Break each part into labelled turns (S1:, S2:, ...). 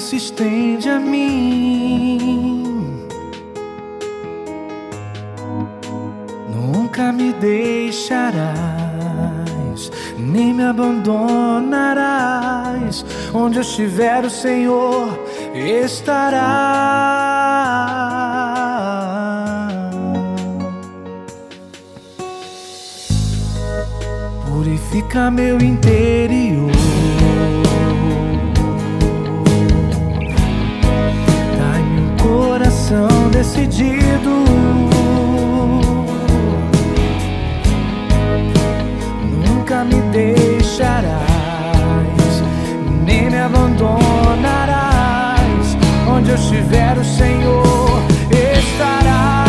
S1: se estende a mim. Nunca me deixarás, nem me abandonarás. Onde eu estiver, o Senhor estará. Purifica meu interior. Coração decidido. Nunca me deixarás, nem me abandonarás. Onde eu estiver, o Senhor estará.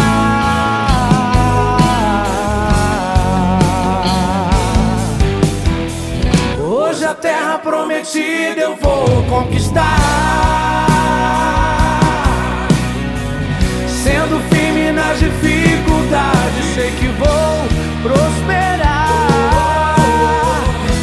S1: Hoje a terra prometida eu vou conquistar. Nas dificuldades, sei que vou prosperar.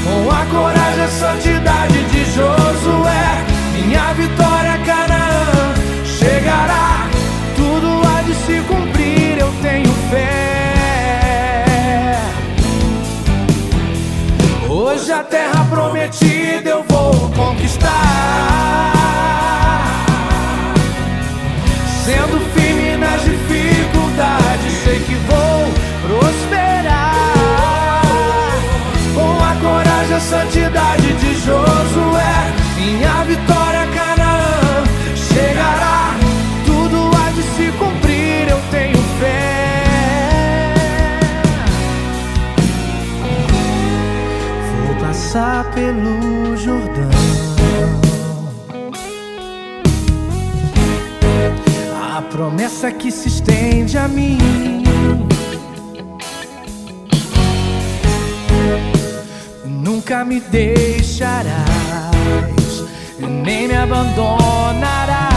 S1: Com a coragem e a santidade de Josué, minha vitória Canaã chegará. Tudo há de se cumprir, eu tenho fé. Hoje a terra prometida eu vou conquistar. Santidade de Josué, minha vitória Canaã chegará. Tudo há de se cumprir, eu tenho fé. Vou passar pelo Jordão. A promessa que se estende a mim. Nunca me deixarás, nem me abandonarás.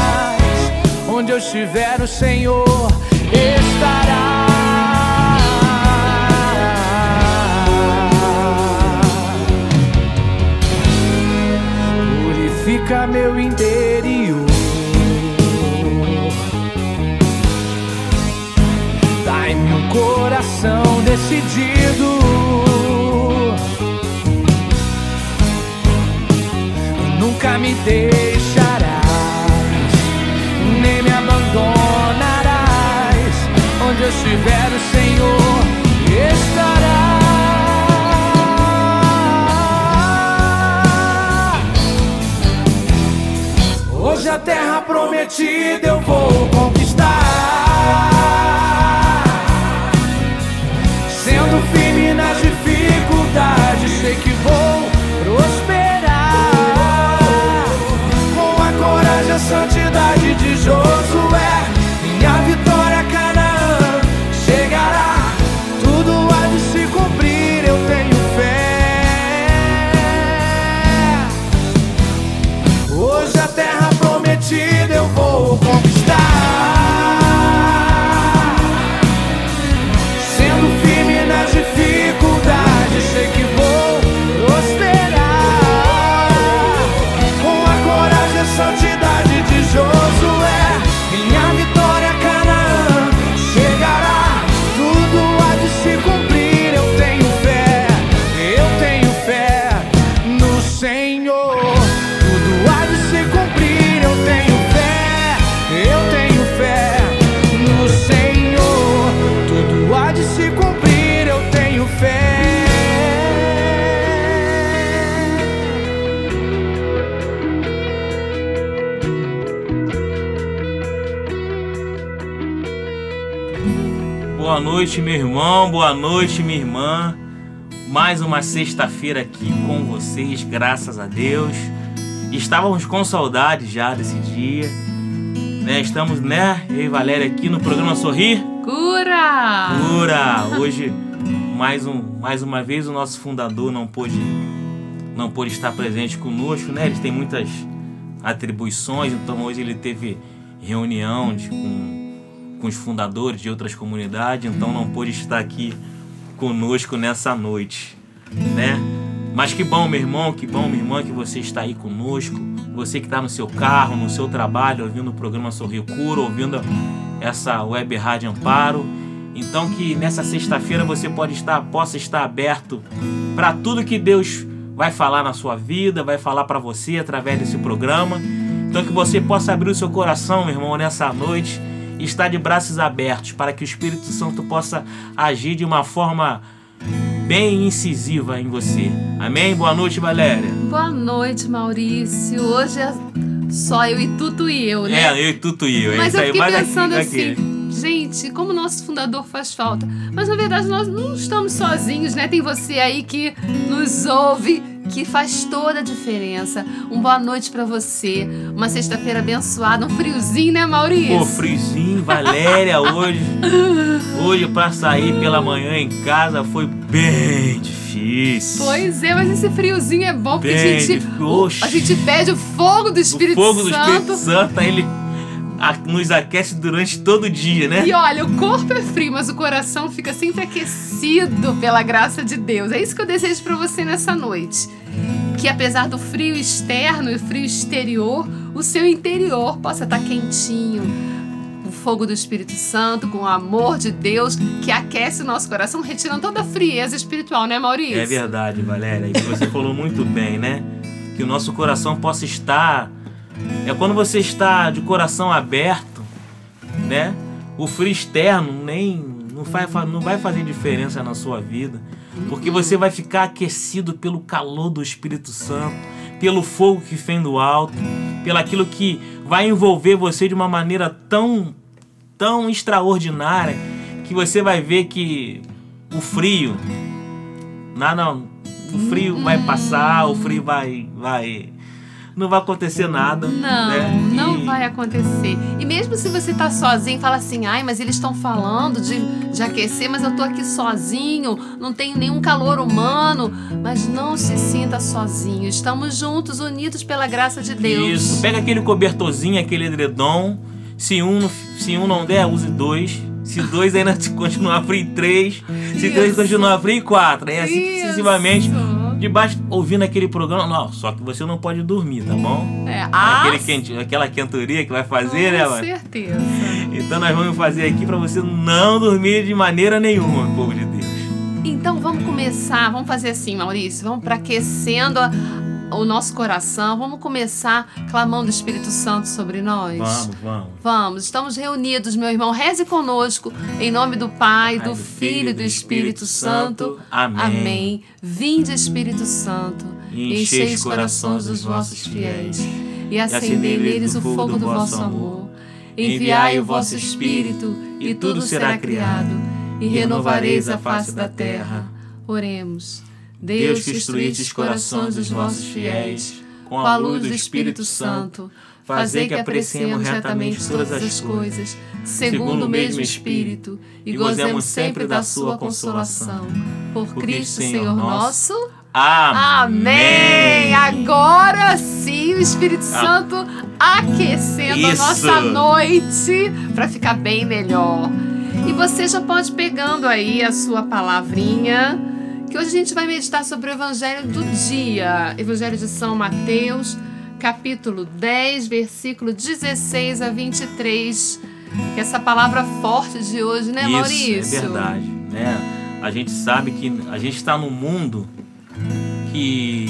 S1: Onde eu estiver, o Senhor estará. Purifica meu interior. Dai-me coração decidido. Me deixarás, nem me abandonarás. Onde eu estiver, o Senhor estará. Hoje a terra prometida eu vou conquistar. Sendo firme
S2: noite, meu irmão. Boa noite, minha irmã. Mais uma sexta-feira aqui com vocês, graças a Deus. Estávamos com saudade já desse dia. Né? Estamos, né, eu e Valéria aqui no programa Sorrir.
S3: Cura!
S2: Cura! Hoje, mais, um, mais uma vez, o nosso fundador não pôde, não pôde estar presente conosco, né? Ele tem muitas atribuições, então hoje ele teve reunião de, com, com os fundadores de outras comunidades, então não pôde estar aqui conosco nessa noite, né? Mas que bom, meu irmão, que bom, minha irmã, que você está aí conosco. Você que está no seu carro, no seu trabalho, ouvindo o programa Sorrio Cura, ouvindo essa web rádio Amparo. Então que nessa sexta-feira você pode estar, possa estar aberto para tudo que Deus vai falar na sua vida, vai falar para você através desse programa. Então que você possa abrir o seu coração, meu irmão, nessa noite e estar de braços abertos para que o Espírito Santo possa agir de uma forma bem incisiva em você. Amém? Boa noite, Valéria.
S3: Boa noite, Maurício. Hoje é só eu e Tuto e eu, né?
S2: É, eu e Tuto e eu.
S3: Mas eu fiquei
S2: aqui,
S3: pensando
S2: aqui.
S3: assim, gente, como nosso fundador faz falta. Mas na verdade nós não estamos sozinhos, né? Tem você aí que nos ouve, que faz toda a diferença. Um boa noite pra você. Uma sexta-feira abençoada, um friozinho, né, Maurício?
S2: Pô, frizinho, Valéria, hoje. Hoje pra sair pela manhã em casa foi bem difícil.
S3: Pois é, mas esse friozinho é bom porque
S2: Bem
S3: a gente, o-
S2: Oxe.
S3: a gente pede o fogo do
S2: O
S3: Espírito
S2: fogo do
S3: Santo.
S2: Espírito Santo, ele nos aquece durante todo o dia, né?
S3: E olha, o corpo é frio, mas o coração fica sempre aquecido pela graça de Deus. É isso que eu desejo pra você nessa noite. Que apesar do frio externo e frio exterior, o seu interior possa estar quentinho. O fogo do Espírito Santo, com o amor de Deus que aquece o nosso coração, retirando toda a frieza espiritual, né, Maurício?
S2: É verdade, Valéria. E você falou muito bem, né? Que o nosso coração possa estar. É quando você está de coração aberto, né? O frio externo nem não vai, fa- não vai fazer diferença na sua vida, porque você vai ficar aquecido pelo calor do Espírito Santo, pelo fogo que vem do alto, pelo aquilo que vai envolver você de uma maneira tão tão extraordinária que você vai ver que o frio não, o frio vai passar, o frio vai vai não vai acontecer nada,
S3: Não,
S2: né?
S3: não
S2: E-
S3: vai acontecer. E mesmo se você tá sozinho, fala assim, ai, mas eles estão falando de, de aquecer, mas eu tô aqui sozinho, não tenho nenhum calor humano. Mas não se sinta sozinho. Estamos juntos, unidos pela graça de Deus.
S2: Isso, pega aquele cobertorzinho, aquele edredom. Se um, não- se um não der, use dois. Se dois ainda continuar frio, três. Se três
S3: Isso.
S2: continuar frio, quatro. É assim
S3: Isso.
S2: sucessivamente. Debaixo, ouvindo aquele programa. Não, só que você não pode dormir, tá bom?
S3: É, ah,
S2: Aquele quente, aquela quenturia que vai fazer, né,
S3: com
S2: mano?
S3: certeza.
S2: Então nós vamos fazer aqui pra você não dormir de maneira nenhuma, povo de Deus.
S3: Então vamos começar, vamos fazer assim, Maurício, vamos para aquecendo a- o nosso coração, vamos começar clamando o Espírito Santo sobre nós.
S2: Vamos, vamos.
S3: Vamos, estamos reunidos, meu irmão. Reze conosco, em nome do Pai,
S2: Pai,
S3: do Filho e do Espírito Santo.
S2: Amém.
S3: Amém. Vinde, Espírito Santo,
S2: E
S3: enchei os corações dos vossos fiéis e acendei neles o fogo do vosso amor. Enviai o vosso Espírito e tudo será criado e renovareis a face da terra. Oremos. Deus, que instruíste os corações dos vossos fiéis com a luz do Espírito Santo, fazei que apreciemos retamente todas as coisas, segundo o mesmo Espírito, e gozemos sempre da sua consolação. Por Cristo, Senhor nosso. Amém! Agora sim, o Espírito Santo aquecendo a
S2: Isso.
S3: nossa noite para ficar bem melhor. E você já pode pegando aí a sua palavrinha, que hoje a gente vai meditar sobre o Evangelho do dia. Evangelho de São Mateus, capítulo 10, versículo 16 a 23. Que é essa palavra forte de hoje, né, Maurício?
S2: Isso, é verdade. Né? A gente sabe que a gente está num mundo que,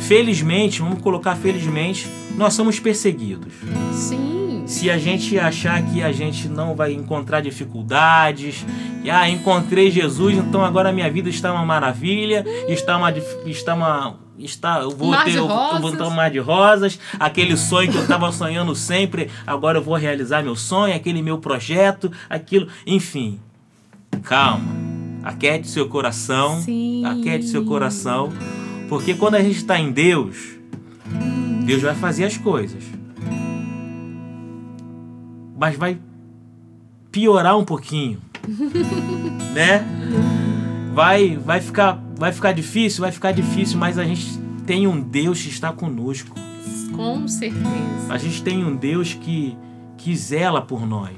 S2: felizmente, vamos colocar felizmente, nós somos perseguidos.
S3: Sim.
S2: Se a gente achar que a gente não vai encontrar dificuldades, e, ah, encontrei Jesus, então agora a minha vida está uma maravilha, está uma está uma está eu vou
S3: Mar
S2: ter eu, eu vou
S3: rosas.
S2: ter um mar de rosas, aquele sonho que eu estava sonhando sempre, agora eu vou realizar meu sonho, aquele meu projeto, aquilo, enfim. Calma. Aquete seu coração.
S3: Sim.
S2: Aquete seu coração, porque quando a gente está em Deus, Deus vai fazer as coisas mas vai piorar um pouquinho, né? Vai, vai ficar, vai ficar difícil, vai ficar difícil, mas a gente tem um Deus que está conosco.
S3: Com certeza.
S2: A gente tem um Deus que que zela por nós.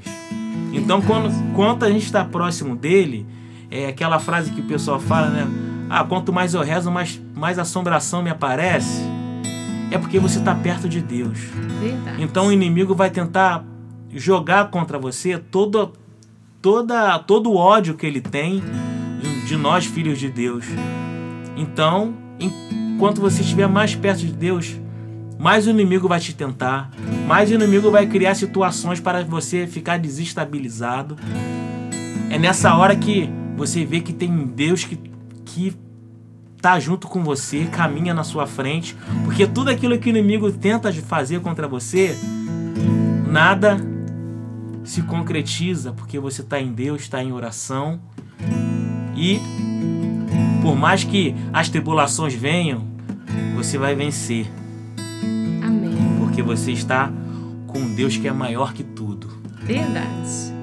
S2: Então, quando, quando a gente está próximo dele, é aquela frase que o pessoal fala, né? ah, quanto mais eu rezo, mais, mais assombração me aparece. É porque você está perto de Deus.
S3: Verdade.
S2: Então o inimigo vai tentar jogar contra você todo, toda, todo o ódio que ele tem de, nós, filhos de Deus. Então, enquanto você estiver mais perto de Deus, mais o inimigo vai te tentar, mais o inimigo vai criar situações para você ficar desestabilizado. É nessa hora que você vê que tem Deus que, que tá junto com você, caminha na sua frente, porque tudo aquilo que o inimigo tenta fazer contra você, nada se concretiza, porque você está em Deus, está em oração e por mais que as tribulações venham, você vai vencer porque você está com Deus que é maior que tudo.
S3: Verdade.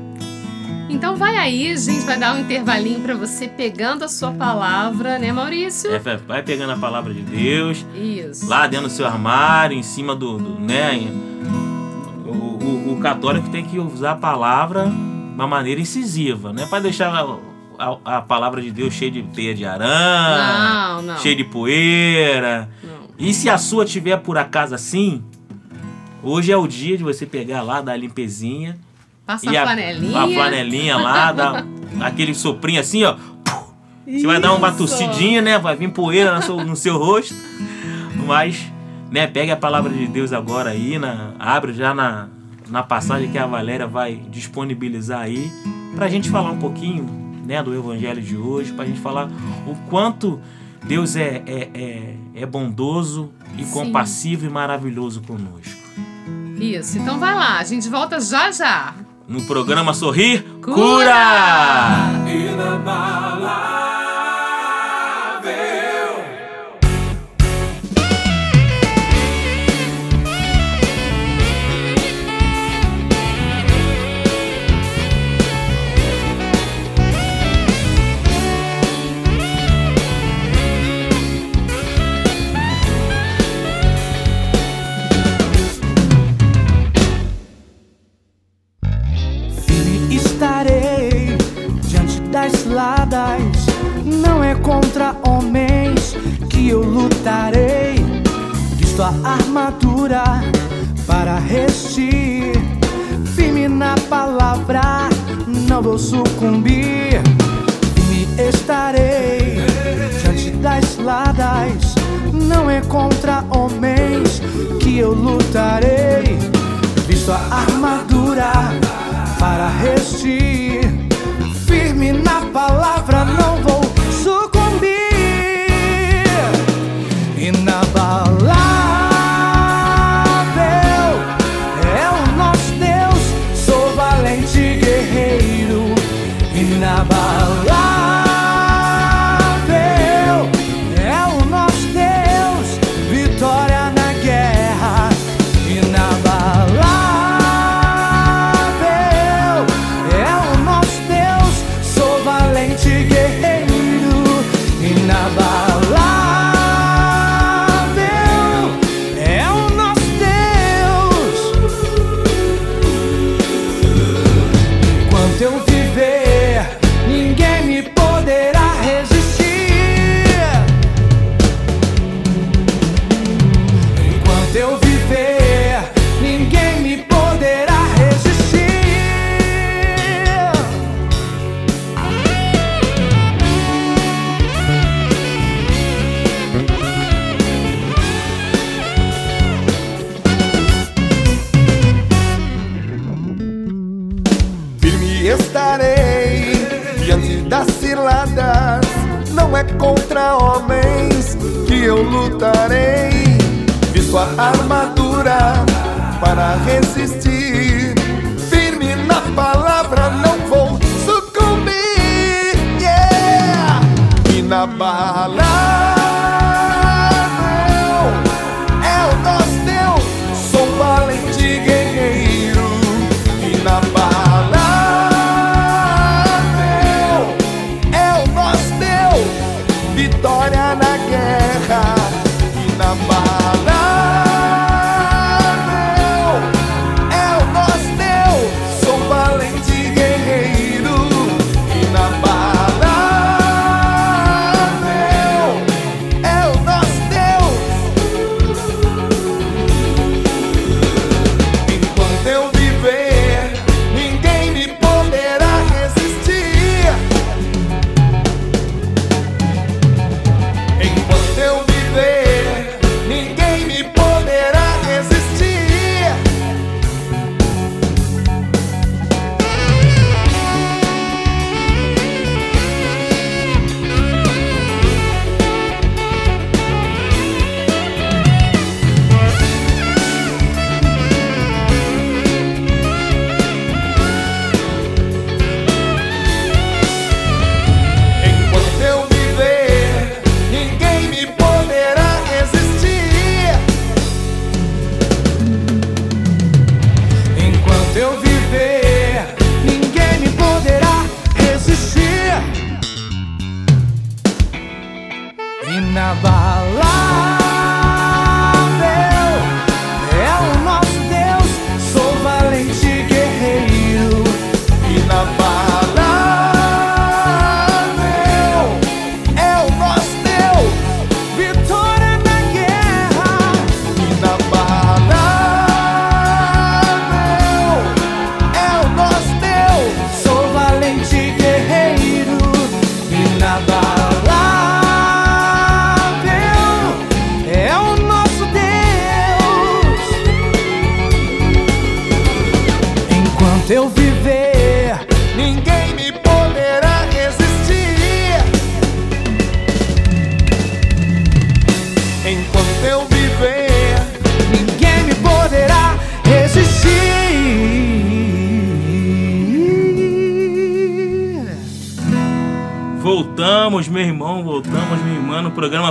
S3: Então vai aí, a gente vai dar um intervalinho para você pegando a sua palavra, né, Maurício?
S2: É, vai pegando a palavra de Deus.
S3: Isso.
S2: Lá dentro do seu armário, em cima do, do né? Católico tem que usar a palavra de uma maneira incisiva, né? Para deixar a, a, palavra de Deus cheia de teia de aranha,
S3: não, não.
S2: cheia de poeira.
S3: Não.
S2: E se a sua tiver por acaso assim, Hoje é o dia de você pegar lá, dar a limpezinha.
S3: Passa a, a flanelinha.
S2: A flanelinha lá, dar aquele soprinho assim, ó. Você vai dar uma tossidinha, né? Vai vir poeira no seu, no seu rosto. Mas, né, pega a palavra de Deus agora aí, na, abre já na, na passagem que a Valéria vai disponibilizar aí, pra gente falar um pouquinho, né, do evangelho de hoje, pra gente falar o quanto Deus é, é, é, é bondoso e Sim. compassivo e maravilhoso conosco.
S3: Isso, então vai lá, a gente volta já já.
S2: No programa Sorrir Cura! Cura!
S1: Contra homens que eu lutarei. Visto a armadura para resistir. Firme na palavra, não vou sucumbir. Firme estarei diante das ladas. Não é contra homens que eu lutarei. Visto a armadura para resistir firme na palavra, não vou
S2: Bye.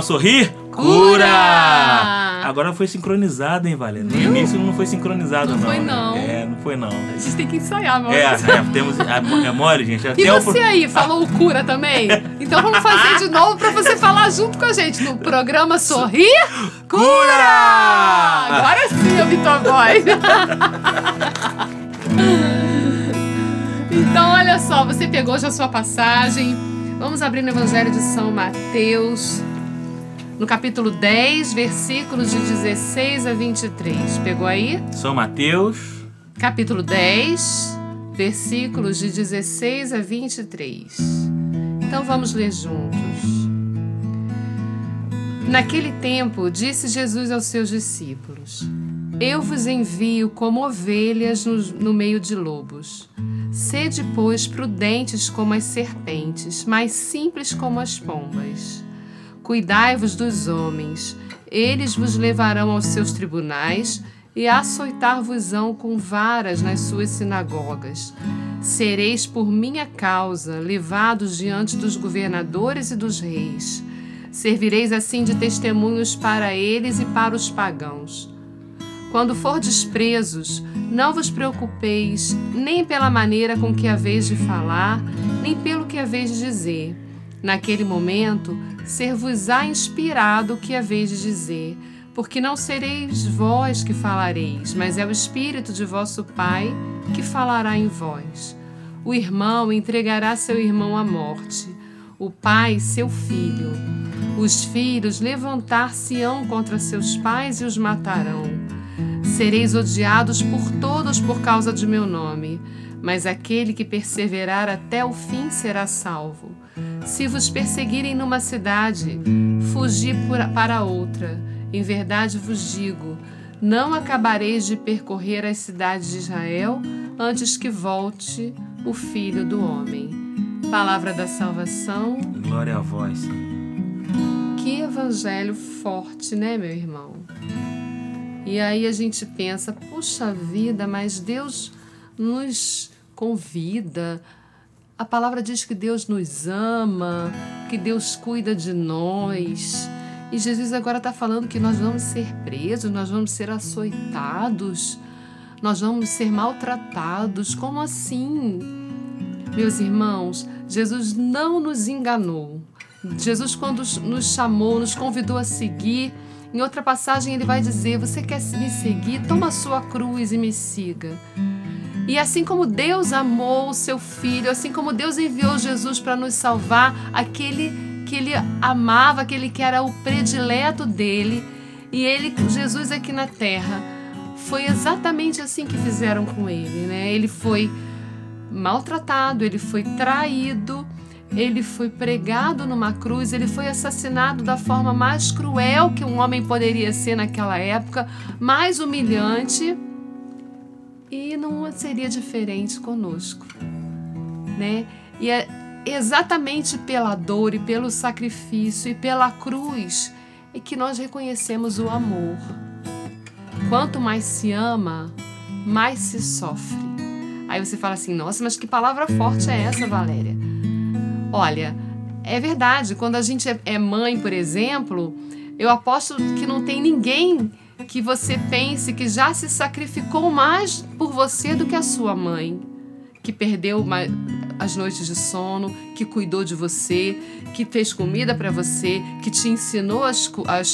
S2: Sorrir
S3: Cura!
S2: Agora foi sincronizado, hein, Valéria? No início não foi sincronizado,
S3: Não
S2: não.
S3: foi, não.
S2: É, não foi, não.
S3: A gente tem que ensaiar, meu
S2: É, é, temos. É, é mole, gente.
S3: E
S2: Até o
S3: você aí, falou o cura também? Então vamos fazer de novo pra você falar junto com a gente no programa Sorrir Cura! Agora sim eu vi tua voz. Então, olha só, você pegou já a sua passagem. Vamos abrir no Evangelho de São Mateus, no capítulo 10, versículos de 16 a 23. Pegou aí?
S2: São Mateus.
S3: capítulo 10, versículos de 16 a 23. Então vamos ler juntos. Naquele tempo, disse Jesus aos seus discípulos: Eu vos envio como ovelhas no, no meio de lobos. Sede, pois, prudentes como as serpentes, mas simples como as pombas. Cuidai-vos dos homens, eles vos levarão aos seus tribunais e açoitar-vos-ão com varas nas suas sinagogas. Sereis por minha causa levados diante dos governadores e dos reis. Servireis assim de testemunhos para eles e para os pagãos. Quando fordes presos, não vos preocupeis nem pela maneira com que haveis de falar, nem pelo que haveis de dizer. Naquele momento, ser-vos-á inspirado o que haveis de dizer, porque não sereis vós que falareis, mas é o Espírito de vosso Pai que falará em vós. O irmão entregará seu irmão à morte, o pai seu filho. Os filhos levantar-se-ão contra seus pais e os matarão. Sereis odiados por todos por causa de meu nome, mas aquele que perseverar até o fim será salvo. Se vos perseguirem numa cidade, fugi para outra. Em verdade vos digo: não acabareis de percorrer as cidades de Israel antes que volte o Filho do Homem. Palavra da salvação.
S2: Glória a vós, Senhor.
S3: Que evangelho forte, né, meu irmão? E aí a gente pensa, puxa vida, mas Deus nos convida. A palavra diz que Deus nos ama, que Deus cuida de nós. E Jesus agora está falando que nós vamos ser presos, nós vamos ser açoitados, nós vamos ser maltratados. Como assim? Meus irmãos, Jesus não nos enganou. Jesus, quando nos chamou, nos convidou a seguir, em outra passagem ele vai dizer: Você quer me seguir? Toma a sua cruz e me siga. E assim como Deus amou o seu filho, assim como Deus enviou Jesus para nos salvar, aquele que ele amava, aquele que era o predileto dele, e ele, Jesus aqui na terra, foi exatamente assim que fizeram com ele, né? Ele foi maltratado, ele foi traído, ele foi pregado numa cruz, ele foi assassinado da forma mais cruel que um homem poderia ser naquela época, mais humilhante. E não seria diferente conosco, né? E é exatamente pela dor e pelo sacrifício e pela cruz é que nós reconhecemos o amor. Quanto mais se ama, mais se sofre. Aí você fala assim: nossa, mas que palavra forte é essa, Valéria? Olha, é verdade, quando a gente é- é mãe, por exemplo, eu aposto que não tem ninguém que você pense que já se sacrificou mais por você do que a sua mãe, que perdeu as noites de sono, que cuidou de você, que fez comida para você, que te ensinou a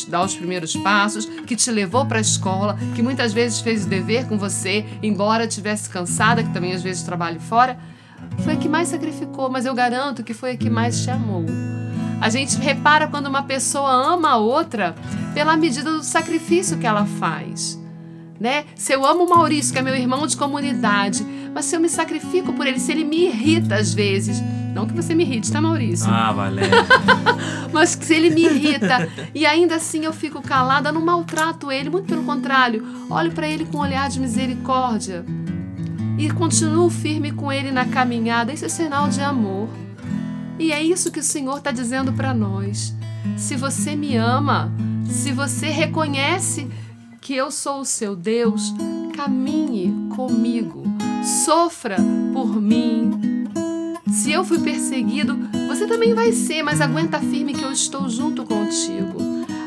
S3: dar os primeiros passos, que te levou para a escola, que muitas vezes fez o dever com você, embora estivesse cansada, que também às vezes trabalha fora. Foi a que mais sacrificou, mas eu garanto que foi a que mais te amou. A gente repara quando uma pessoa ama a outra pela medida do sacrifício que ela faz. Né? Se eu amo o Maurício, que é meu irmão de comunidade, mas se eu me sacrifico por ele, se ele me irrita às vezes, não que você me irrite, tá, Maurício?
S2: Ah, Valéria.
S3: Mas se ele me irrita e ainda assim eu fico calada, não maltrato ele, muito pelo contrário, olho para ele com um olhar de misericórdia. e continuo firme com Ele na caminhada, isso é sinal de amor. E é isso que o Senhor está dizendo para nós. Se você me ama, se você reconhece que eu sou o seu Deus, caminhe comigo, sofra por mim. Se eu fui perseguido, você também vai ser, mas aguenta firme que eu estou junto contigo.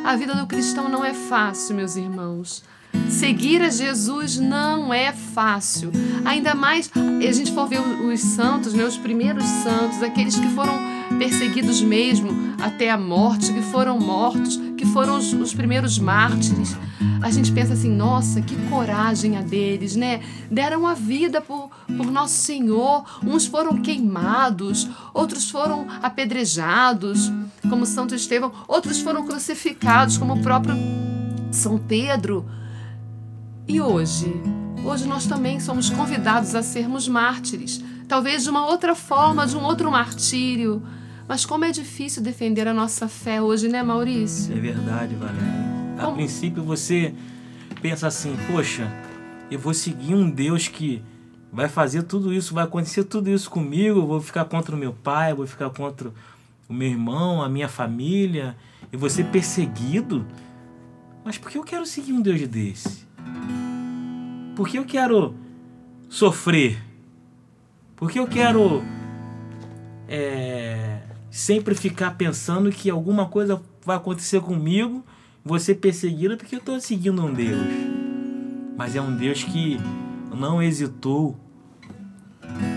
S3: A vida do cristão não é fácil, meus irmãos. Seguir a Jesus não é fácil. Ainda mais, a gente for ver os santos, né, os primeiros santos, aqueles que foram perseguidos mesmo até a morte, que foram mortos, que foram os, os primeiros mártires. A gente pensa assim, nossa, que coragem a deles, né? Deram a vida por, por Nosso Senhor. Uns foram queimados, outros foram apedrejados, como Santo Estevão, outros foram crucificados, como o próprio São Pedro. E hoje? Hoje nós também somos convidados a sermos mártires, talvez de uma outra forma, de um outro martírio. Mas como é difícil defender a nossa fé hoje, né, Maurício?
S2: É verdade, Valéria. A como... princípio você pensa assim, poxa, eu vou seguir um Deus que vai fazer tudo isso, vai acontecer tudo isso comigo, eu vou ficar contra o meu pai, eu vou ficar contra o meu irmão, a minha família, eu vou ser perseguido. Mas por que eu quero seguir um Deus desse? Por que eu quero sofrer? Por que eu quero é, sempre ficar pensando que alguma coisa vai acontecer comigo, ser perseguido porque eu estou seguindo um Deus? Mas é um Deus que não hesitou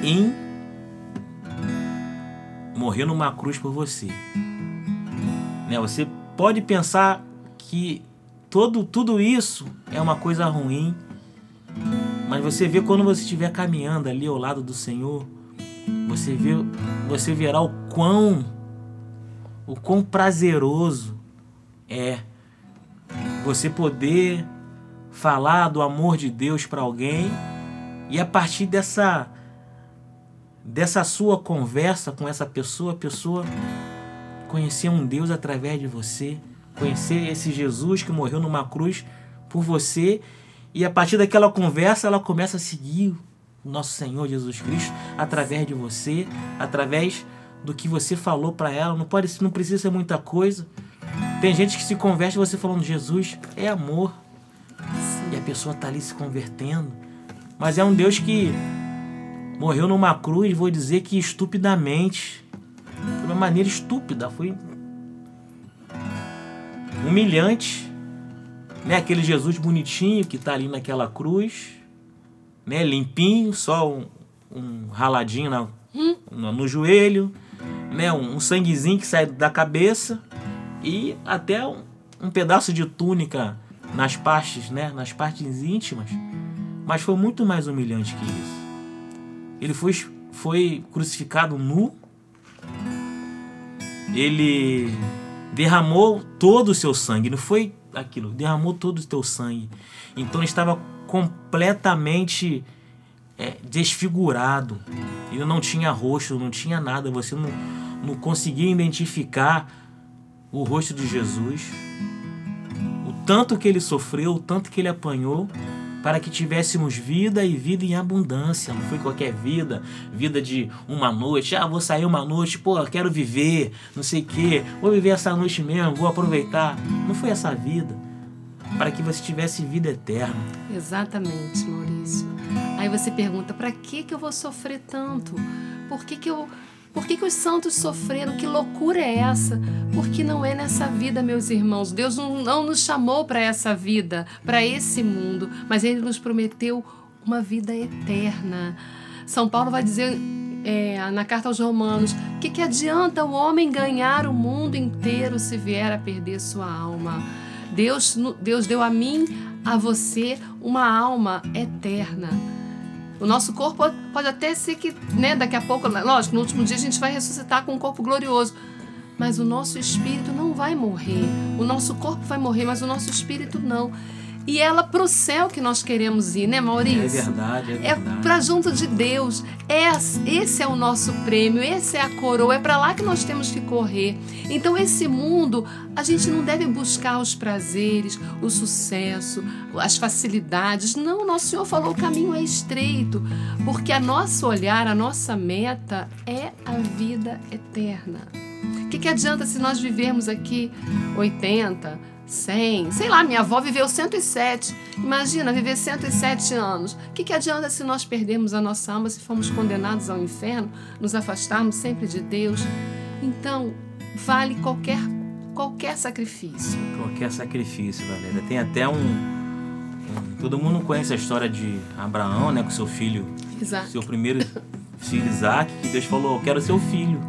S2: em morrer numa cruz por você. Né? Você pode pensar que todo, tudo isso é uma coisa ruim, mas você vê quando você estiver caminhando ali ao lado do Senhor, você vê, você verá o quão o quão prazeroso é você poder falar do amor de Deus para alguém e a partir dessa dessa sua conversa com essa pessoa, a pessoa conhecer um Deus através de você, conhecer esse Jesus que morreu numa cruz por você e a partir daquela conversa, ela começa a seguir o nosso Senhor Jesus Cristo através de você, através do que você falou para ela. Não pode, não precisa ser muita coisa. Tem gente que se converte você falando Jesus é amor. E a pessoa está ali se convertendo. Mas é um Deus que morreu numa cruz, vou dizer que estupidamente. De uma maneira estúpida, foi humilhante né? Aquele Jesus bonitinho que está ali naquela cruz, né? Limpinho, só um, um raladinho na, no, no, joelho, né? Um, um, sanguezinho que sai da cabeça e até um, um pedaço de túnica nas partes, né? Nas partes íntimas. Mas foi muito mais humilhante que isso. Ele foi, foi crucificado nu. Ele derramou todo o seu sangue. Não foi aquilo, derramou todo o teu sangue. Então ele estava completamente é, desfigurado. Ele não tinha rosto, não tinha nada. Você não, não conseguia identificar o rosto de Jesus. O tanto que ele sofreu, o tanto que ele apanhou para que tivéssemos vida e vida em abundância. Não foi qualquer vida, vida de uma noite. Ah, vou sair uma noite, pô, quero viver, não sei o quê, vou viver essa noite mesmo, vou aproveitar. Não foi essa vida. Para que você tivesse vida eterna.
S3: Exatamente, Maurício. Aí você pergunta: para que, que eu vou sofrer tanto? Por que, que eu por que, que os santos sofreram? Que loucura é essa? Porque não é nessa vida, meus irmãos. Deus não, não nos chamou para essa vida, para esse mundo, mas Ele nos prometeu uma vida eterna. São Paulo vai dizer é, na carta aos Romanos: que, que adianta o homem ganhar o mundo inteiro se vier a perder sua alma? Deus, Deus deu a mim, a você, uma alma eterna. O nosso corpo pode até ser que, né, daqui a pouco, lógico, no último dia a gente vai ressuscitar com um corpo glorioso. Mas o nosso espírito não vai morrer. O nosso corpo vai morrer, mas o nosso espírito não. E ela pro céu que nós queremos ir, né, Maurício?
S2: É verdade, é verdade.
S3: É para junto de Deus. É, esse é o nosso prêmio, esse é a coroa, é para lá que nós temos que correr. Então esse mundo, a gente não deve buscar os prazeres, o sucesso, as facilidades. Não, nosso Senhor falou, o caminho é estreito, porque a nosso olhar, a nossa meta é a vida eterna. O que, que adianta se nós vivermos aqui 80, 100, sei lá, minha avó viveu 107. Imagina viver 107 anos. O que, que adianta se nós perdermos a nossa alma, se formos condenados ao inferno, nos afastarmos sempre de Deus? Então, vale qualquer, qualquer sacrifício.
S2: Qualquer sacrifício, Valéria. Tem até um. Todo mundo conhece a história de Abraão, né? Com seu filho.
S3: Exato.
S2: Seu primeiro filho, Isaac, que Deus falou: Eu quero seu filho.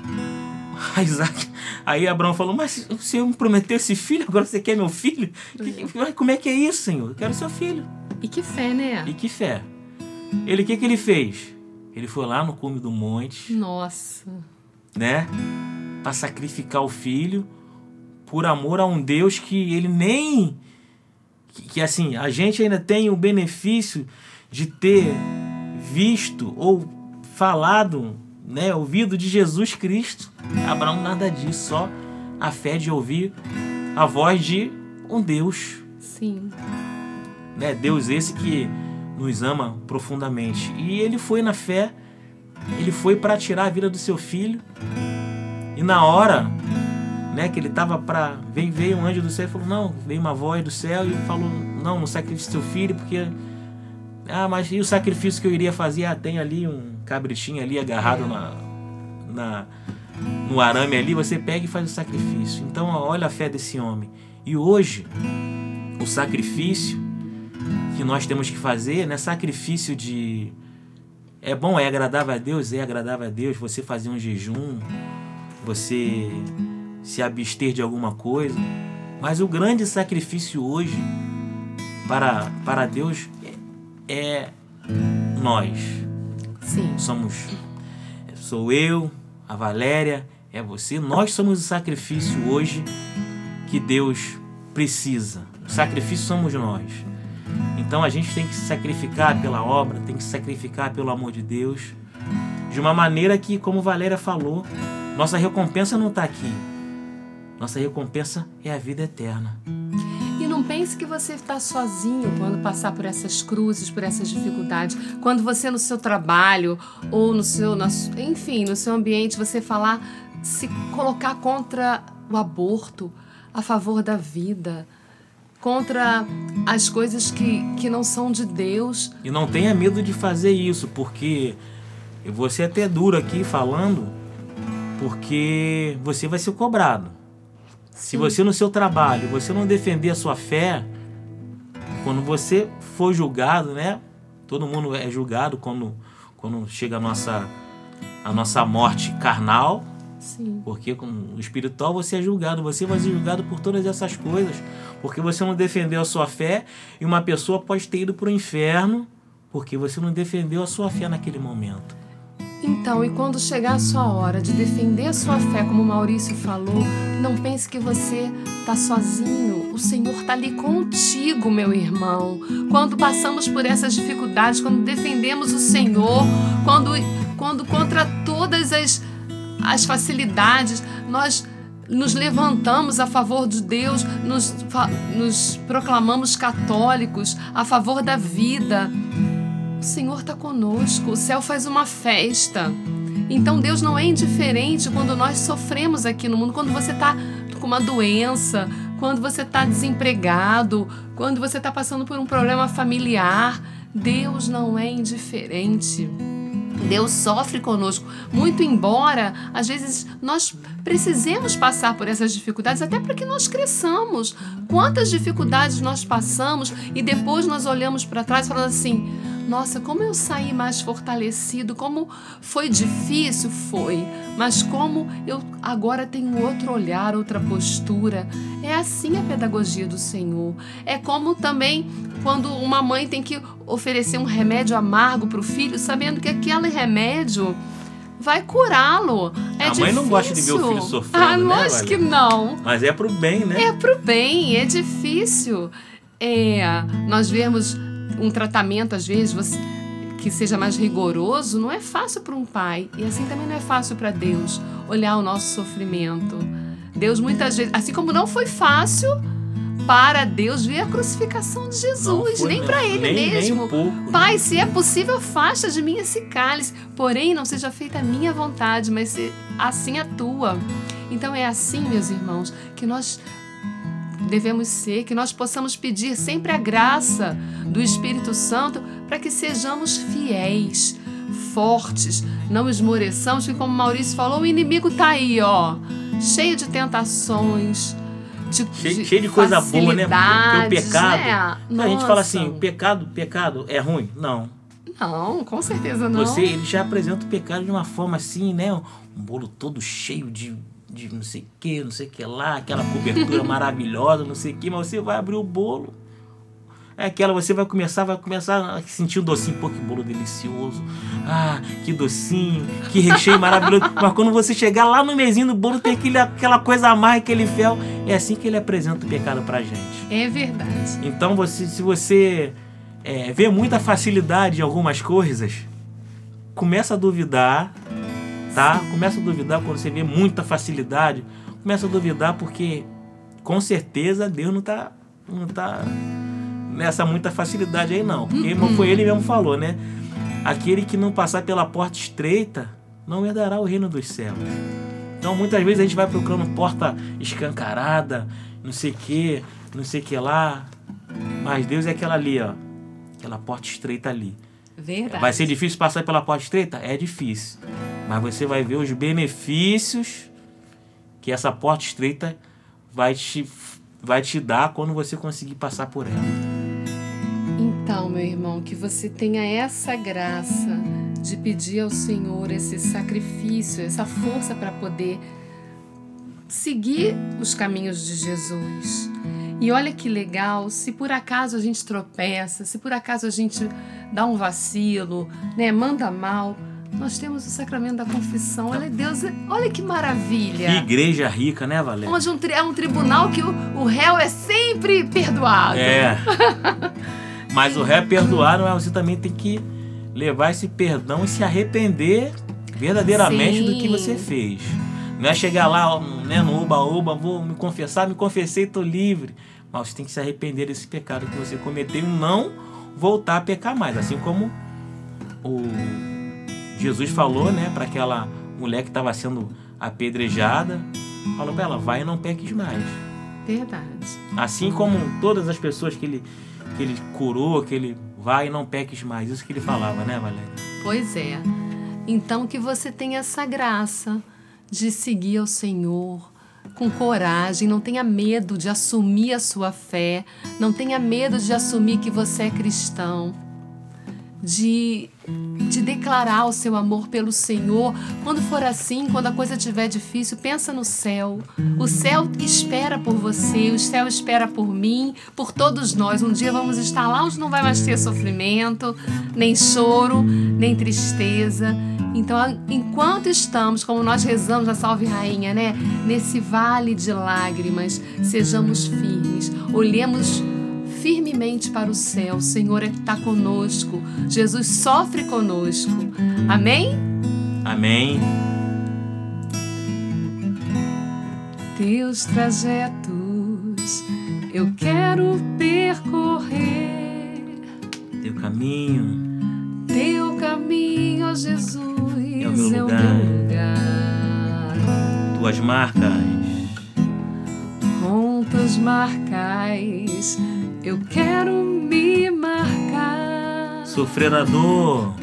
S2: Isaac Aí Abraão falou: Mas o Senhor me prometeu esse filho, agora você quer meu filho? Que, como é que é isso, Senhor? Eu quero seu filho.
S3: E que fé, né?
S2: E que fé. Ele, o que, que ele fez? Ele foi lá no cume do monte.
S3: Nossa.
S2: Né? Para sacrificar o filho por amor a um Deus que ele nem. Que, que assim, a gente ainda tem o benefício de ter visto ou falado né, ouvido de Jesus Cristo. Abraão nada disso, só a fé de ouvir a voz de um Deus.
S3: Sim.
S2: Né, Deus esse que nos ama profundamente. E ele foi na fé, ele foi para tirar a vida do seu filho. E na hora, né, que ele estava para veio, veio um anjo do céu e falou: "Não, veio uma voz do céu e falou: "Não, não sacrifique seu filho, porque ah, mas e o sacrifício que eu iria fazer? Ah, tem ali um cabritinho ali agarrado na, na, no arame ali, você pega e faz o sacrifício. Então, olha a fé desse homem. E hoje, o sacrifício que nós temos que fazer não é sacrifício de. É bom, é agradável a Deus, é agradável a Deus você fazer um jejum, você se abster de alguma coisa. Mas o grande sacrifício hoje para, para Deus é nós.
S3: Sim.
S2: Somos. Sou eu, a Valéria, é você. Nós somos o sacrifício hoje que Deus precisa. O sacrifício somos nós. Então a gente tem que se sacrificar pela obra, tem que se sacrificar pelo amor de Deus, de uma maneira que, como Valéria falou, nossa recompensa não está aqui. Nossa recompensa é a vida eterna
S3: pense que você está sozinho quando passar por essas cruzes, por essas dificuldades. Quando você no seu trabalho ou no seu, enfim, no seu ambiente, você falar, se colocar contra o aborto, a favor da vida, contra as coisas que, que não são de Deus.
S2: E não tenha medo de fazer isso, porque eu vou ser até duro aqui falando, porque você vai ser cobrado. Se você no seu trabalho, você não defender a sua fé, quando você for julgado, né? Todo mundo é julgado quando, quando chega a nossa, a nossa morte carnal.
S3: Sim.
S2: Porque com o espiritual você é julgado, você vai ser julgado por todas essas coisas. Porque você não defendeu a sua fé e uma pessoa pode ter ido para o inferno porque você não defendeu a sua fé naquele momento.
S3: Então, e quando chegar a sua hora de defender a sua fé, como Maurício falou, não pense que você está sozinho. O Senhor está ali contigo, meu irmão. Quando passamos por essas dificuldades, quando defendemos o Senhor, quando, quando contra todas as, as facilidades, nós nos levantamos a favor de Deus, nos, nos proclamamos católicos, a favor da vida o Senhor está conosco, o céu faz uma festa. Então Deus não é indiferente quando nós sofremos aqui no mundo, quando você está com uma doença, quando você está desempregado, quando você está passando por um problema familiar. Deus não é indiferente. Deus sofre conosco, muito embora às vezes nós precisemos passar por essas dificuldades até para que nós cresçamos. Quantas dificuldades nós passamos e depois nós olhamos para trás falando assim: nossa, como eu saí mais fortalecido, como foi difícil, foi, mas como eu agora tenho outro olhar, outra postura. É assim a pedagogia do Senhor. É como também quando uma mãe tem que oferecer um remédio amargo para o filho, sabendo que aquele remédio vai curá-lo. É
S2: a mãe
S3: difícil.
S2: não gosta de ver o filho sofrendo,
S3: Ah,
S2: né?
S3: lógico que não.
S2: Mas é pro bem, né?
S3: É pro bem, é difícil. É, nós vemos um tratamento, às vezes, você- que seja mais rigoroso, não é fácil para um pai. E assim também não é fácil para Deus olhar o nosso sofrimento. Deus muitas vezes, assim como não foi fácil para Deus ver a crucificação de Jesus, nem
S2: né?
S3: para ele
S2: nem,
S3: mesmo.
S2: Nem um pouco.
S3: Pai, se é possível, afasta de mim esse cálice. Porém, não seja feita a minha vontade, mas se- assim a tua. Então é assim, meus irmãos, que nós devemos ser, que nós possamos pedir sempre a graça do Espírito Santo para que sejamos fiéis, fortes, não esmoreçamos, porque como Maurício falou, o inimigo tá aí, ó, cheio de tentações, de,
S2: Cheio, cheio de coisa boa, né? Porque o
S3: facilidades,
S2: pecado.
S3: né?
S2: A gente fala assim, pecado, pecado é ruim? Não.
S3: Não, com certeza não.
S2: Você, ele já apresenta o pecado de uma forma assim, né? Um bolo todo cheio de, de não sei o que, não sei o que lá, aquela cobertura maravilhosa, não sei o que, mas você vai abrir o bolo. É aquela, você vai começar, vai começar a sentir um docinho, pô, que bolo delicioso. Ah, que docinho, que recheio maravilhoso. Mas quando você chegar lá no mesinho do bolo, tem aquele, aquela coisa a mais, aquele fel. É assim que ele apresenta o pecado pra gente.
S3: É verdade.
S2: Então, você, se você é, vê muita facilidade em algumas coisas, começa a duvidar, tá? Começa a duvidar quando você vê muita facilidade. Começa a duvidar porque, com certeza, Deus não tá, não tá nessa muita facilidade aí, não. Porque foi ele mesmo que falou, né? Aquele que não passar pela porta estreita não herdará o reino dos céus. Então, muitas vezes a gente vai procurando porta escancarada, não sei o que, não sei o que lá. Mas Deus é aquela ali, ó. Aquela porta estreita ali.
S3: Verdade.
S2: Vai ser difícil passar pela porta estreita? É difícil. Mas você vai ver os benefícios que essa porta estreita vai te, vai te dar quando você conseguir passar por ela.
S3: Então, meu irmão, que você tenha essa graça de pedir ao Senhor esse sacrifício, essa força para poder seguir os caminhos de Jesus. E olha que legal, se por acaso a gente tropeça, se por acaso a gente dá um vacilo, né, manda mal, nós temos o sacramento da confissão. Olha Deus, olha que
S2: Que
S3: maravilha.
S2: igreja rica, né, Valéria?
S3: Onde um é um tribunal que o, o réu é sempre perdoado.
S2: É. Mas o ré perdoar, mas você também tem que levar esse perdão e se arrepender verdadeiramente do que
S3: Sim.
S2: você fez. Não é chegar lá, né, no uba-uba, vou me confessar, me confessei, tô livre. Mas você tem que se arrepender desse pecado que você cometeu e não voltar a pecar mais. Assim como o Jesus falou, né, para aquela mulher que estava sendo apedrejada, falou para ela, vai e não peques mais.
S3: Verdade.
S2: Assim como todas as pessoas que ele, que ele curou, que ele vai e não peques mais. Isso que ele falava, né, Valéria?
S3: Pois é. Então que você tenha essa graça de seguir ao Senhor com coragem, não tenha medo de assumir a sua fé, não tenha medo de assumir que você é cristão, de, de declarar o seu amor pelo Senhor. Quando for assim, quando a coisa estiver difícil, pensa no céu. O céu espera por você, o céu espera por mim, por todos nós. Um dia vamos estar lá onde não vai mais ter sofrimento, nem choro, nem tristeza. Então, enquanto estamos, como nós rezamos a Salve Rainha, né? Nesse vale de lágrimas, sejamos firmes, olhemos firmemente para o céu. O Senhor é que está conosco. Jesus sofre conosco. Amém?
S2: Amém.
S3: Teus trajetos eu quero percorrer.
S2: Teu caminho
S3: Teu caminho, ó Jesus,
S2: É o meu
S3: é o
S2: lugar.
S3: meu lugar.
S2: tuas marcas,
S3: Com tuas marcas eu quero me marcar.
S2: sofrer a dor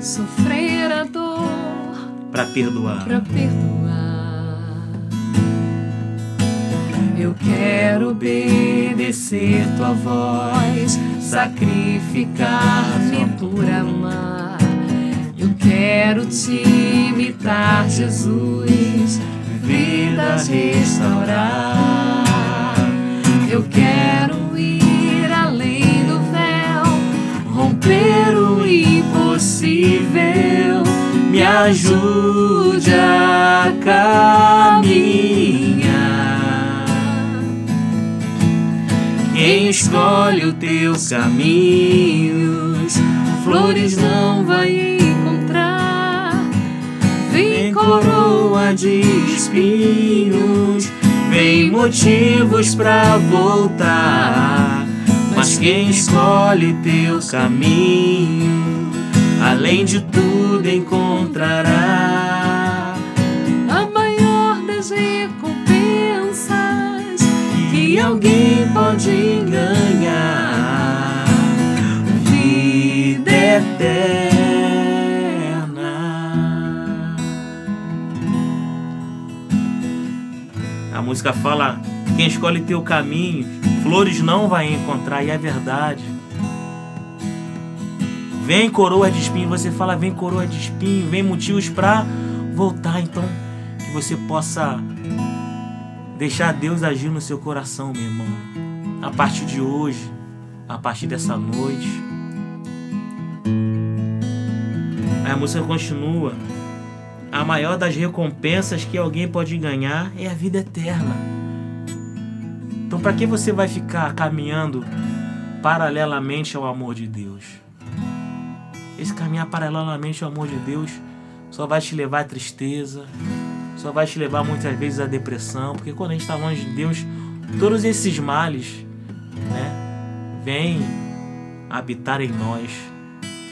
S3: Sofrer a dor
S2: para perdoar.
S3: pra perdoar. Eu quero obedecer tua voz, sacrificar-me por amar. Eu quero te imitar, Jesus, vidas restaurar. Eu quero
S2: ajude a caminhar. Quem escolhe os teus caminhos, flores não vai encontrar. Vem coroa de espinhos, vem motivos pra voltar. Mas quem escolhe teu caminho, além de tudo encontrará
S3: a maior das recompensas
S2: que alguém pode ganhar vida eterna. A música fala: quem escolhe teu caminho, flores não vai encontrar, e é verdade. Vem coroa de espinho, você fala vem coroa de espinho, vem motivos para voltar, então que você possa deixar Deus agir no seu coração, meu irmão. A partir de hoje, a partir dessa noite. Aí a música continua. A maior das recompensas que alguém pode ganhar é a vida eterna. Então, para que você vai ficar caminhando paralelamente ao amor de Deus? Esse caminhar paralelamente ao amor de Deus só vai te levar à tristeza, só vai te levar muitas vezes à depressão, porque quando a gente está longe de Deus, todos esses males, né, vêm habitar em nós.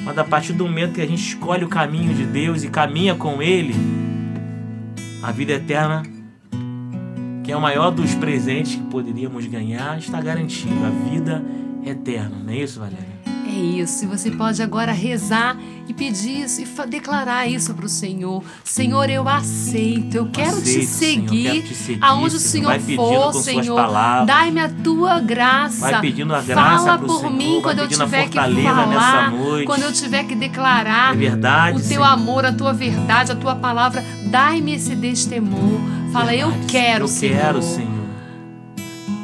S2: Mas a partir do momento que a gente escolhe o caminho de Deus e caminha com Ele, a vida eterna, que é o maior dos presentes que poderíamos ganhar, está garantido. A vida eterna, não é isso, Valéria?
S3: Isso. E você pode agora rezar e pedir isso e declarar isso para o Senhor. Senhor, eu aceito, eu quero,
S2: Aceito,
S3: te,
S2: Senhor,
S3: seguir,
S2: quero te seguir,
S3: aonde o
S2: Senhor.
S3: Senhor for, Senhor. Dai-me a tua graça.
S2: Vai pedindo a graça
S3: Fala por
S2: Senhor,
S3: mim quando eu tiver que falar, quando eu tiver que declarar
S2: É verdade,
S3: o teu
S2: Senhor.
S3: amor, a tua verdade, a tua palavra. Dai-me esse destemor. Fala, eu
S2: Verdade,
S3: quero,
S2: eu
S3: Senhor.
S2: quero, Senhor.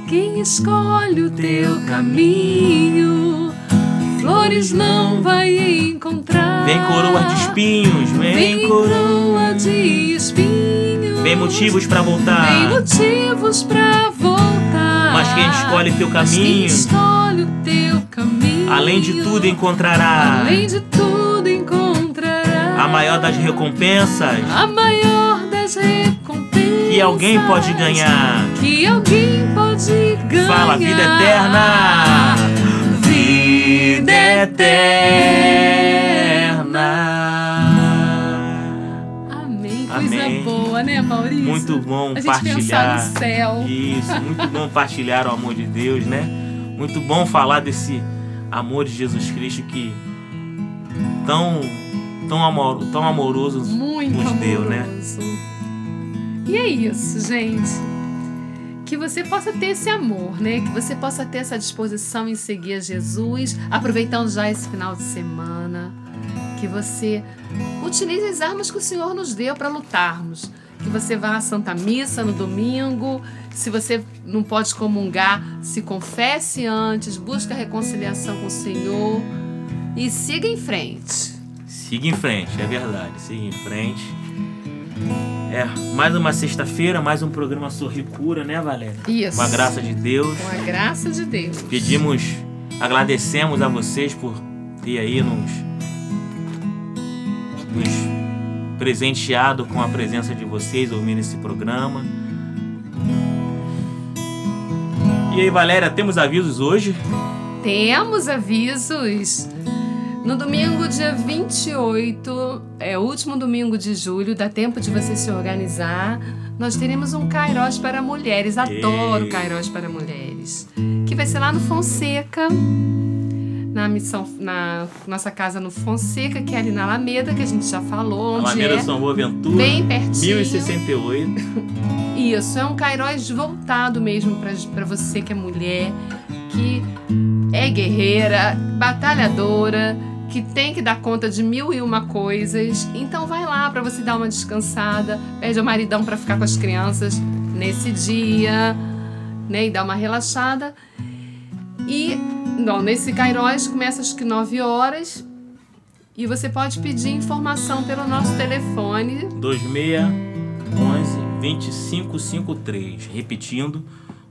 S3: Quem escolhe o teu caminho, flores não vai encontrar.
S2: Vem coroa de espinhos, vem,
S3: Vem
S2: coroa.
S3: de espinhos.
S2: Vem motivos para voltar.
S3: Vem motivos pra voltar.
S2: Mas quem escolhe teu caminho,
S3: escolhe o teu caminho,
S2: além de tudo encontrará
S3: além de tudo encontrará
S2: a maior das recompensas
S3: a maior das recompensas
S2: que alguém pode ganhar.
S3: que alguém pode ganhar.
S2: Fala, vida eterna. Eterna.
S3: Amém. Coisa
S2: Amém.
S3: boa, né, Maurício?
S2: Muito bom
S3: A
S2: partilhar.
S3: no céu.
S2: Isso, muito bom partilhar o amor de Deus, né? Muito bom falar desse amor de Jesus Cristo que tão tão amor, tão amoroso
S3: Muito
S2: nos
S3: amoroso.
S2: deu, né?
S3: E é isso, gente. Que você possa ter esse amor, né? Que você possa ter essa disposição em seguir a Jesus, aproveitando já esse final de semana. Que você utilize as armas que o Senhor nos deu para lutarmos. Que você vá à Santa Missa no domingo. Se você não pode comungar, se confesse antes, busque a reconciliação com o Senhor e siga em frente.
S2: Siga em frente, é verdade, siga em frente. É, mais uma sexta-feira, mais um programa Sorri Cura, né, Valéria?
S3: Isso.
S2: Com a graça de Deus.
S3: Com a graça de Deus.
S2: Pedimos, agradecemos a vocês por ter aí nos, nos presenteado com a presença de vocês ouvindo esse programa. E aí, Valéria, temos avisos hoje?
S3: Temos avisos. No domingo, dia 28, é o último domingo de julho, dá tempo de você se organizar. Nós teremos um Kairos para mulheres. Adoro
S2: Ei.
S3: Kairos para mulheres. Que vai ser lá no Fonseca, na missão, na nossa casa no Fonseca, que é ali na Alameda, que a gente já falou, onde
S2: Alameda
S3: é
S2: São Boaventura,
S3: bem pertinho.
S2: 1068.
S3: Isso, é um Kairos voltado mesmo para você que é mulher, que é guerreira, batalhadora, que tem que dar conta de mil e uma coisas. Então vai lá para você dar uma descansada, pede ao maridão para ficar com as crianças nesse dia, né, e dar uma relaxada. E não, nesse Kairos começa acho que 9 horas E você pode pedir informação pelo nosso telefone
S2: 2611 2553. Repetindo,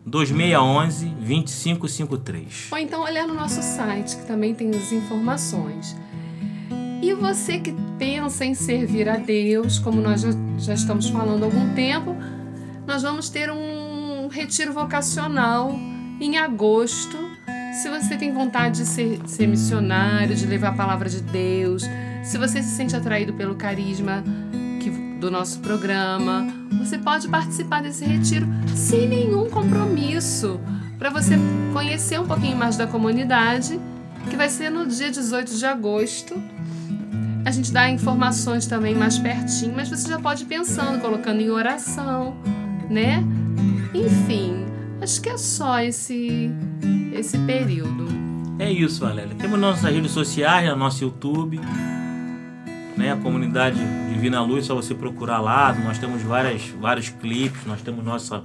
S2: 2611 2553.
S3: Ou então olhar no nosso site, que também tem as informações. E você que pensa em servir a Deus, como nós já, já estamos falando há algum tempo, nós vamos ter um retiro vocacional em agosto se você tem vontade de ser, ser missionário, de levar a palavra de Deus, se você se sente atraído pelo carisma do nosso programa, você pode participar desse retiro sem nenhum compromisso, para você conhecer um pouquinho mais da comunidade, que vai ser no dia 18 de agosto. A gente dá informações também mais pertinho, mas você já pode ir pensando, colocando em oração, né? Enfim, acho que é só esse esse período.
S2: É isso, Valéria. Temos nossas redes sociais, no nosso YouTube, né? A comunidade Divina Luz, só você procurar lá. Nós temos várias, vários clipes, nós temos nossa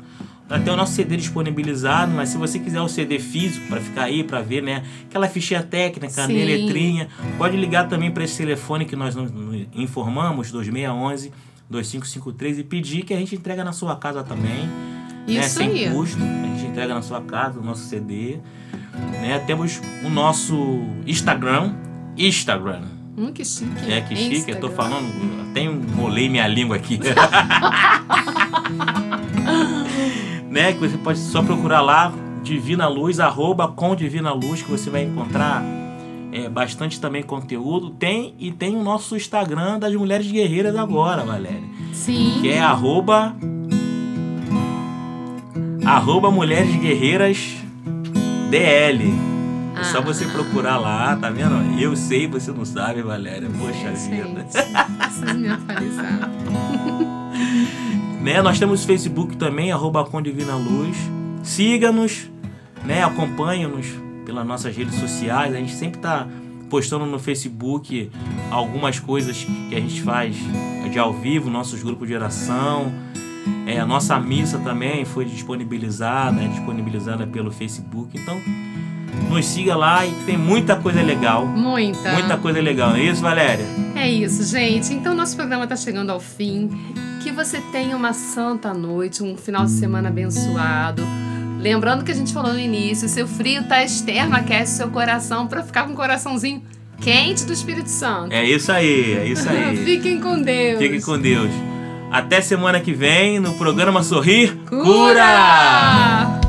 S2: até o nosso CD disponibilizado, mas se você quiser o CD físico para ficar aí, para ver, né, aquela fichinha técnica, Sim. letrinha, pode ligar também para esse telefone que nós nos informamos, 2611 2553 e pedir que a gente entrega na sua casa também. Né, Isso né, sem aí. custo. A gente entrega na sua casa o nosso CD. Né? Temos o nosso Instagram. Instagram.
S3: Hum, que chique.
S2: É, que chique. Instagram. Eu tô falando, até molei minha língua aqui. né? Que você pode só procurar lá, Divina Luz, arroba com Divina Luz, que você vai encontrar é, bastante também conteúdo. Tem e tem o nosso Instagram das Mulheres Guerreiras agora, Valéria.
S3: Sim.
S2: Que é arroba, arroba Mulheres Guerreiras DL. É só você procurar lá, tá vendo? Eu sei, você não sabe, Valéria. Poxa vida.
S3: Vocês me atualizaram.
S2: né? Nós temos Facebook também, arroba Condivina Luz. Siga-nos, né? Acompanhe-nos pelas nossas redes sociais. A gente sempre tá postando no Facebook algumas coisas que a gente faz de ao vivo, nossos grupos de oração. É, a nossa missa também foi disponibilizada, é disponibilizada pelo Facebook. Então, nos siga lá e tem muita coisa legal.
S3: Muita.
S2: Muita coisa legal. Não é isso, Valéria?
S3: É isso, gente. Então, nosso programa está chegando ao fim. Que você tenha uma santa noite, um final de semana abençoado. Lembrando que a gente falou no início, seu frio tá externo, aquece seu coração para ficar com o coraçãozinho quente do Espírito Santo.
S2: É isso aí, é isso aí.
S3: Fiquem com Deus.
S2: Fiquem com Deus. Até semana que vem no programa Sorrir
S3: Cura! Cura!